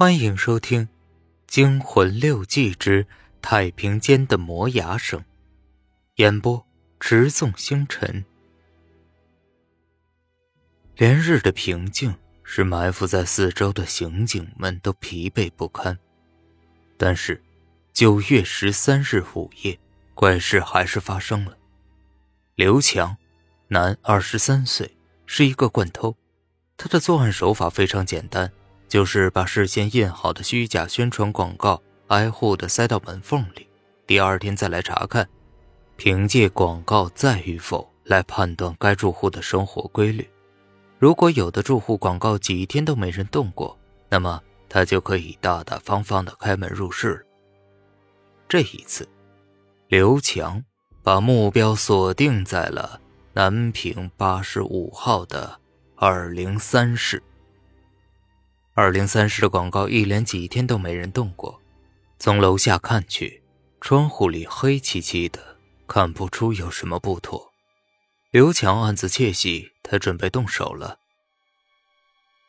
欢迎收听《惊魂六记之太平间的磨牙声》，演播：直纵星辰。连日的平静使埋伏在四周的刑警们都疲惫不堪，但是九月十三日午夜，怪事还是发生了。刘强，男，二十三岁，是一个惯偷，他的作案手法非常简单。就是把事先印好的虚假宣传广告挨户的塞到门缝里，第二天再来查看，凭借广告在与否来判断该住户的生活规律。如果有的住户广告几天都没人动过，那么他就可以大大方方的开门入室。这一次，刘强把目标锁定在了南平八十五号的二零三室。二零三室的广告一连几天都没人动过，从楼下看去，窗户里黑漆漆的，看不出有什么不妥。刘强暗自窃喜，他准备动手了。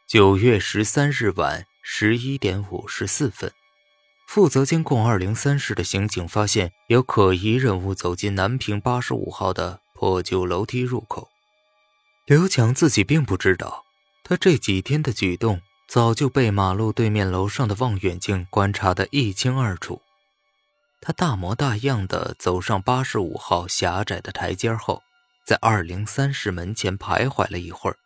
九月十三日晚十一点五十四分，负责监控二零三室的刑警发现有可疑人物走进南平八十五号的破旧楼梯入口。刘强自己并不知道，他这几天的举动。早就被马路对面楼上的望远镜观察得一清二楚。他大模大样的走上八十五号狭窄的台阶后，在二零三室门前徘徊了一会儿。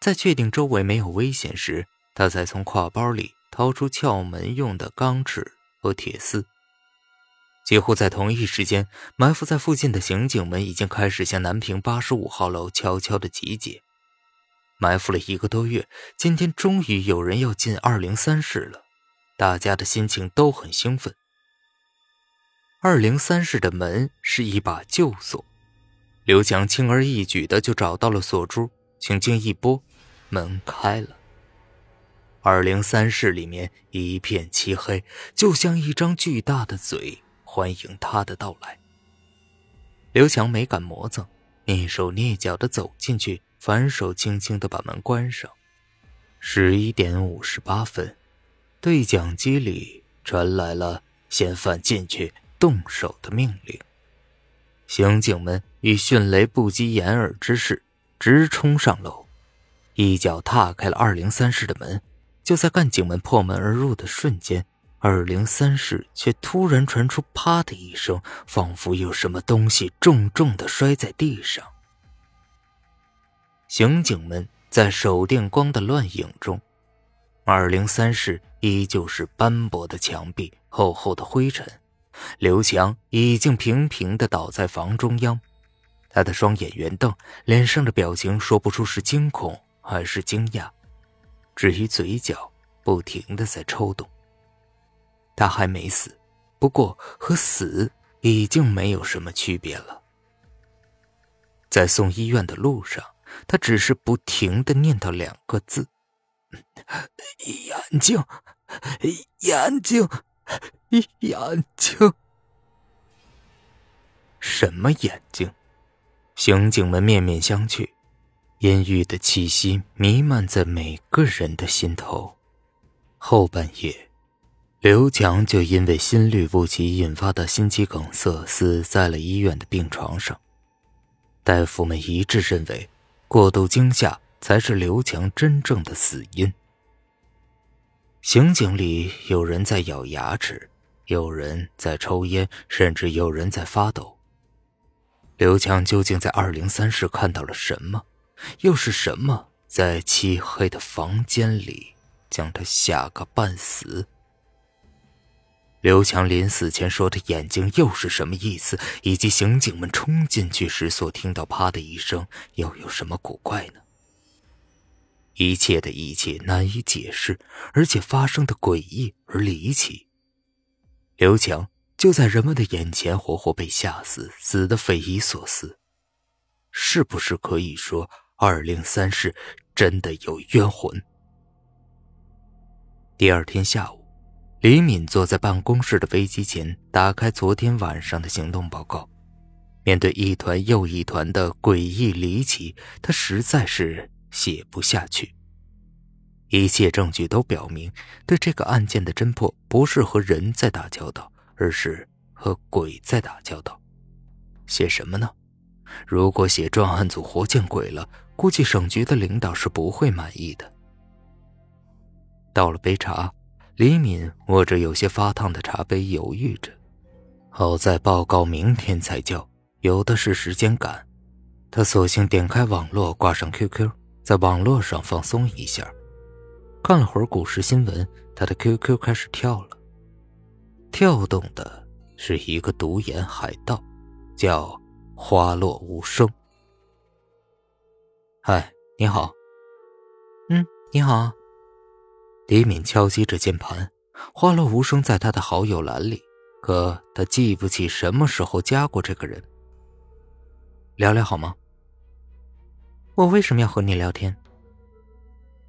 在确定周围没有危险时，他才从挎包里掏出撬门用的钢尺和铁丝。几乎在同一时间，埋伏在附近的刑警们已经开始向南平八十五号楼悄悄的集结。埋伏了一个多月，今天终于有人要进二零三室了，大家的心情都很兴奋。二零三室的门是一把旧锁，刘强轻而易举的就找到了锁珠，轻轻一拨，门开了。二零三室里面一片漆黑，就像一张巨大的嘴欢迎他的到来。刘强没敢磨蹭，蹑手蹑脚的走进去。反手轻轻的把门关上。十一点五十八分，对讲机里传来了嫌犯进去动手的命令。刑警们以迅雷不及掩耳之势直冲上楼，一脚踏开了二零三室的门。就在干警们破门而入的瞬间，二零三室却突然传出“啪”的一声，仿佛有什么东西重重的摔在地上。刑警们在手电光的乱影中，二零三室依旧是斑驳的墙壁、厚厚的灰尘。刘强已经平平的倒在房中央，他的双眼圆瞪，脸上的表情说不出是惊恐还是惊讶，至于嘴角不停的在抽动。他还没死，不过和死已经没有什么区别了。在送医院的路上。他只是不停的念叨两个字：“眼睛，眼睛，眼睛。”什么眼睛？刑警们面面相觑，阴郁的气息弥漫在每个人的心头。后半夜，刘强就因为心律不齐引发的心肌梗塞死在了医院的病床上。大夫们一致认为。过度惊吓才是刘强真正的死因。刑警里有人在咬牙齿，有人在抽烟，甚至有人在发抖。刘强究竟在二零三室看到了什么？又是什么在漆黑的房间里将他吓个半死？刘强临死前说的眼睛又是什么意思？以及刑警们冲进去时所听到“啪”的一声，又有什么古怪呢？一切的一切难以解释，而且发生的诡异而离奇。刘强就在人们的眼前活活被吓死，死的匪夷所思。是不是可以说二零三室真的有冤魂？第二天下午。李敏坐在办公室的飞机前，打开昨天晚上的行动报告。面对一团又一团的诡异离奇，他实在是写不下去。一切证据都表明，对这个案件的侦破不是和人在打交道，而是和鬼在打交道。写什么呢？如果写专案组活见鬼了，估计省局的领导是不会满意的。倒了杯茶，李敏握着有些发烫的茶杯，犹豫着。好在报告明天才交，有的是时间赶。他索性点开网络，挂上 QQ，在网络上放松一下。看了会儿股市新闻，他的 QQ 开始跳了。跳动的是一个独眼海盗，叫花落无声。嗨，你好。嗯，你好。李敏敲击着键盘，花落无声在他的好友栏里，可他记不起什么时候加过这个人。聊聊好吗？我为什么要和你聊天？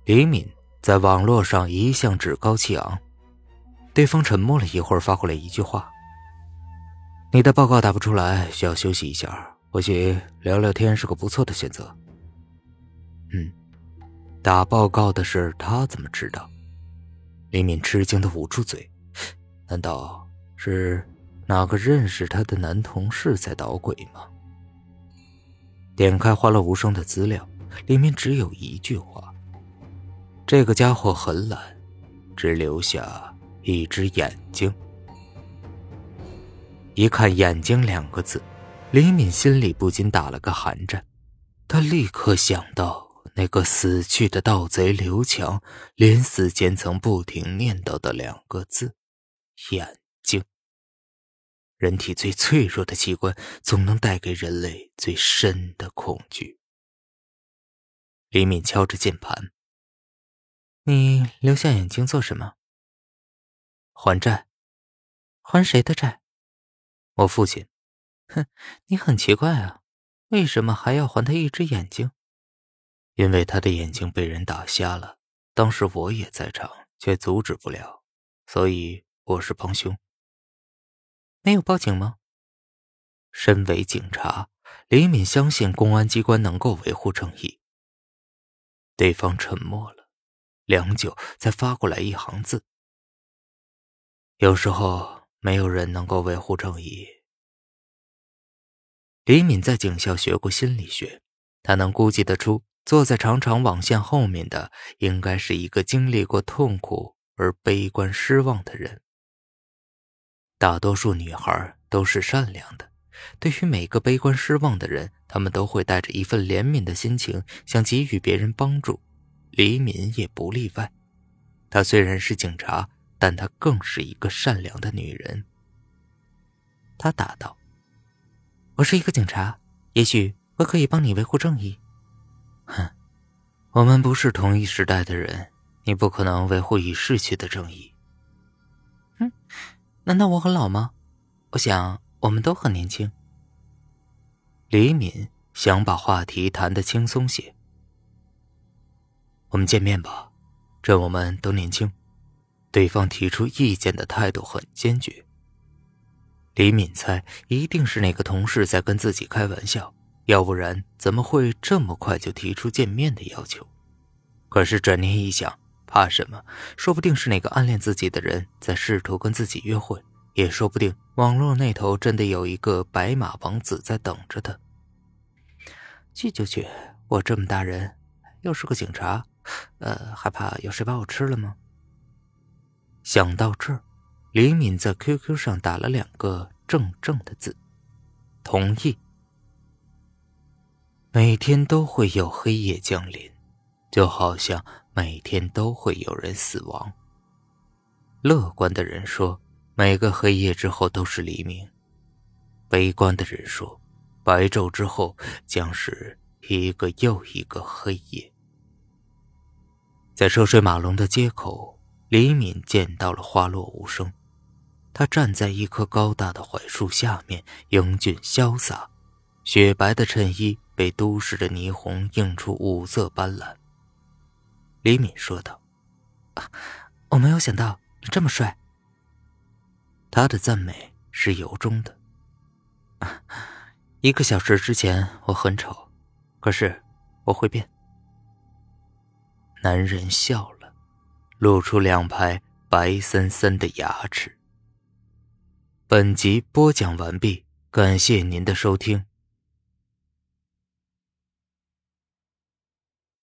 李敏在网络上一向趾高气昂。对方沉默了一会儿，发过来一句话：“你的报告打不出来，需要休息一下，或许聊聊天是个不错的选择。”嗯，打报告的事他怎么知道？李敏吃惊的捂住嘴，难道是哪个认识他的男同事在捣鬼吗？点开花落无声的资料，里面只有一句话：“这个家伙很懒，只留下一只眼睛。”一看“眼睛”两个字，李敏心里不禁打了个寒战，他立刻想到。那个死去的盗贼刘强，临死前曾不停念叨的两个字：“眼睛。”人体最脆弱的器官，总能带给人类最深的恐惧。李敏敲着键盘：“你留下眼睛做什么？还债。还谁的债？我父亲。哼，你很奇怪啊，为什么还要还他一只眼睛？”因为他的眼睛被人打瞎了，当时我也在场，却阻止不了，所以我是帮凶。没有报警吗？身为警察，李敏相信公安机关能够维护正义。对方沉默了，良久，才发过来一行字：“有时候没有人能够维护正义。”李敏在警校学过心理学，他能估计得出。坐在长长网线后面的，应该是一个经历过痛苦而悲观失望的人。大多数女孩都是善良的，对于每个悲观失望的人，他们都会带着一份怜悯的心情，想给予别人帮助。李敏也不例外。她虽然是警察，但她更是一个善良的女人。她答道：“我是一个警察，也许我可以帮你维护正义。”哼，我们不是同一时代的人，你不可能维护已逝去的正义。哼，难道我很老吗？我想我们都很年轻。李敏想把话题谈得轻松些。我们见面吧，趁我们都年轻。对方提出意见的态度很坚决。李敏猜，一定是那个同事在跟自己开玩笑。要不然怎么会这么快就提出见面的要求？可是转念一想，怕什么？说不定是哪个暗恋自己的人在试图跟自己约会，也说不定网络那头真的有一个白马王子在等着他。去就去，我这么大人，又是个警察，呃，还怕有谁把我吃了吗？想到这儿，李敏在 QQ 上打了两个正正的字，同意。每天都会有黑夜降临，就好像每天都会有人死亡。乐观的人说，每个黑夜之后都是黎明；悲观的人说，白昼之后将是一个又一个黑夜。在车水马龙的街口，李敏见到了花落无声。他站在一棵高大的槐树下面，英俊潇洒，雪白的衬衣。被都市的霓虹映出五色斑斓。李敏说道：“我没有想到你这么帅。”他的赞美是由衷的。一个小时之前我很丑，可是我会变。男人笑了，露出两排白森森的牙齿。本集播讲完毕，感谢您的收听。